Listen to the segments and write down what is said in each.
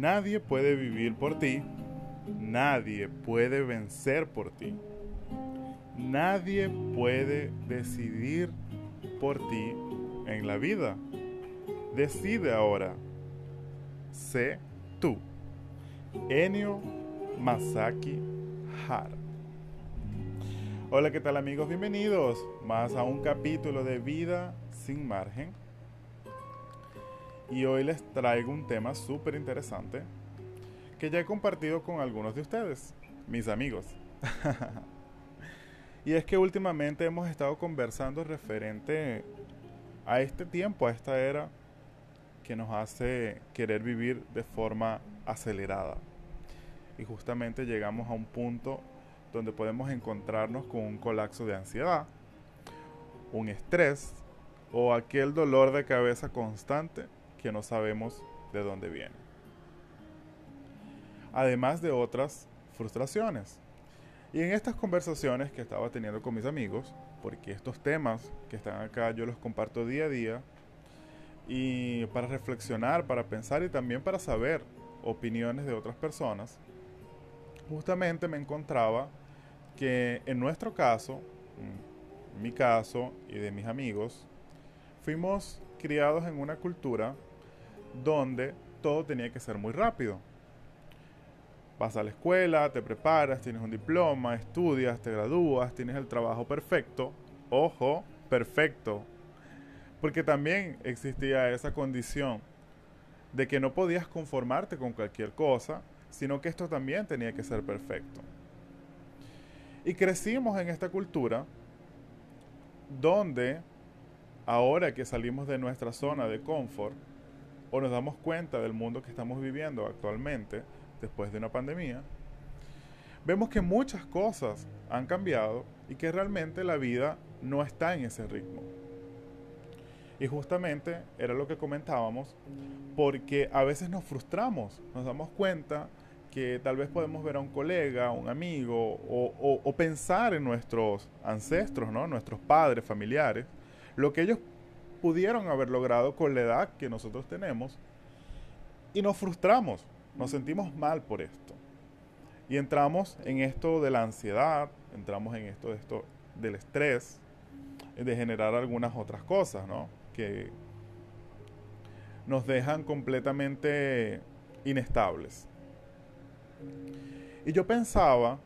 Nadie puede vivir por ti, nadie puede vencer por ti, nadie puede decidir por ti en la vida. Decide ahora, sé tú. Enio Masaki Hara. Hola, ¿qué tal amigos? Bienvenidos más a un capítulo de Vida sin margen. Y hoy les traigo un tema súper interesante que ya he compartido con algunos de ustedes, mis amigos. y es que últimamente hemos estado conversando referente a este tiempo, a esta era que nos hace querer vivir de forma acelerada. Y justamente llegamos a un punto donde podemos encontrarnos con un colapso de ansiedad, un estrés o aquel dolor de cabeza constante que no sabemos de dónde viene. Además de otras frustraciones. Y en estas conversaciones que estaba teniendo con mis amigos, porque estos temas que están acá yo los comparto día a día, y para reflexionar, para pensar y también para saber opiniones de otras personas, justamente me encontraba que en nuestro caso, mi caso y de mis amigos, fuimos criados en una cultura donde todo tenía que ser muy rápido. Vas a la escuela, te preparas, tienes un diploma, estudias, te gradúas, tienes el trabajo perfecto. Ojo, perfecto. Porque también existía esa condición de que no podías conformarte con cualquier cosa, sino que esto también tenía que ser perfecto. Y crecimos en esta cultura donde ahora que salimos de nuestra zona de confort o nos damos cuenta del mundo que estamos viviendo actualmente después de una pandemia, vemos que muchas cosas han cambiado y que realmente la vida no está en ese ritmo. Y justamente era lo que comentábamos, porque a veces nos frustramos, nos damos cuenta que tal vez podemos ver a un colega, un amigo, o, pensar en nuestros ancestros, ¿no? nuestros padres, familiares, lo que ellos pudieron haber logrado con la edad que nosotros tenemos, y nos frustramos, nos sentimos mal por esto. Y entramos en esto de la ansiedad, entramos en esto, de esto del estrés, de generar algunas otras cosas, ¿no? Que nos dejan completamente inestables. Y yo pensaba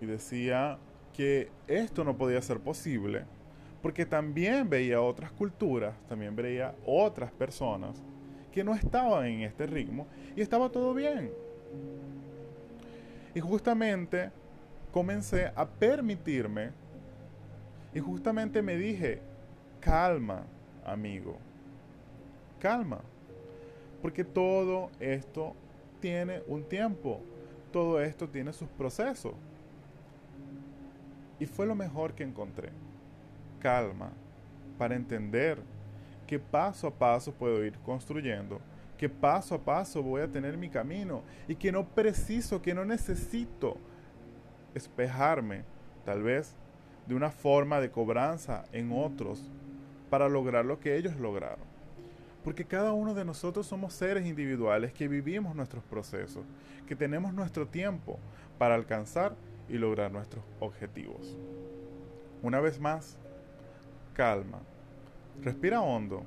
y decía que esto no podía ser posible porque también veía otras culturas, también veía otras personas que no estaban en este ritmo y estaba todo bien. Y justamente comencé a permitirme y justamente me dije, calma, amigo, calma, porque todo esto tiene un tiempo todo esto tiene sus procesos. Y fue lo mejor que encontré. Calma, para entender que paso a paso puedo ir construyendo, que paso a paso voy a tener mi camino y que no preciso, que no necesito espejarme, tal vez, de una forma de cobranza en otros para lograr lo que ellos lograron. Porque cada uno de nosotros somos seres individuales que vivimos nuestros procesos, que tenemos nuestro tiempo para alcanzar y lograr nuestros objetivos. Una vez más, calma. Respira hondo.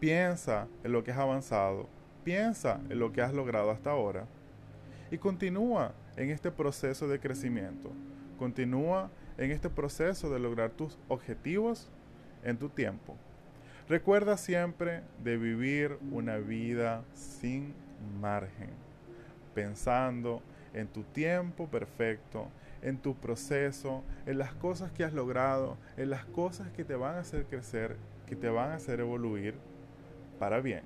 Piensa en lo que has avanzado. Piensa en lo que has logrado hasta ahora. Y continúa en este proceso de crecimiento. Continúa en este proceso de lograr tus objetivos en tu tiempo. Recuerda siempre de vivir una vida sin margen, pensando en tu tiempo perfecto, en tu proceso, en las cosas que has logrado, en las cosas que te van a hacer crecer, que te van a hacer evoluir para bien.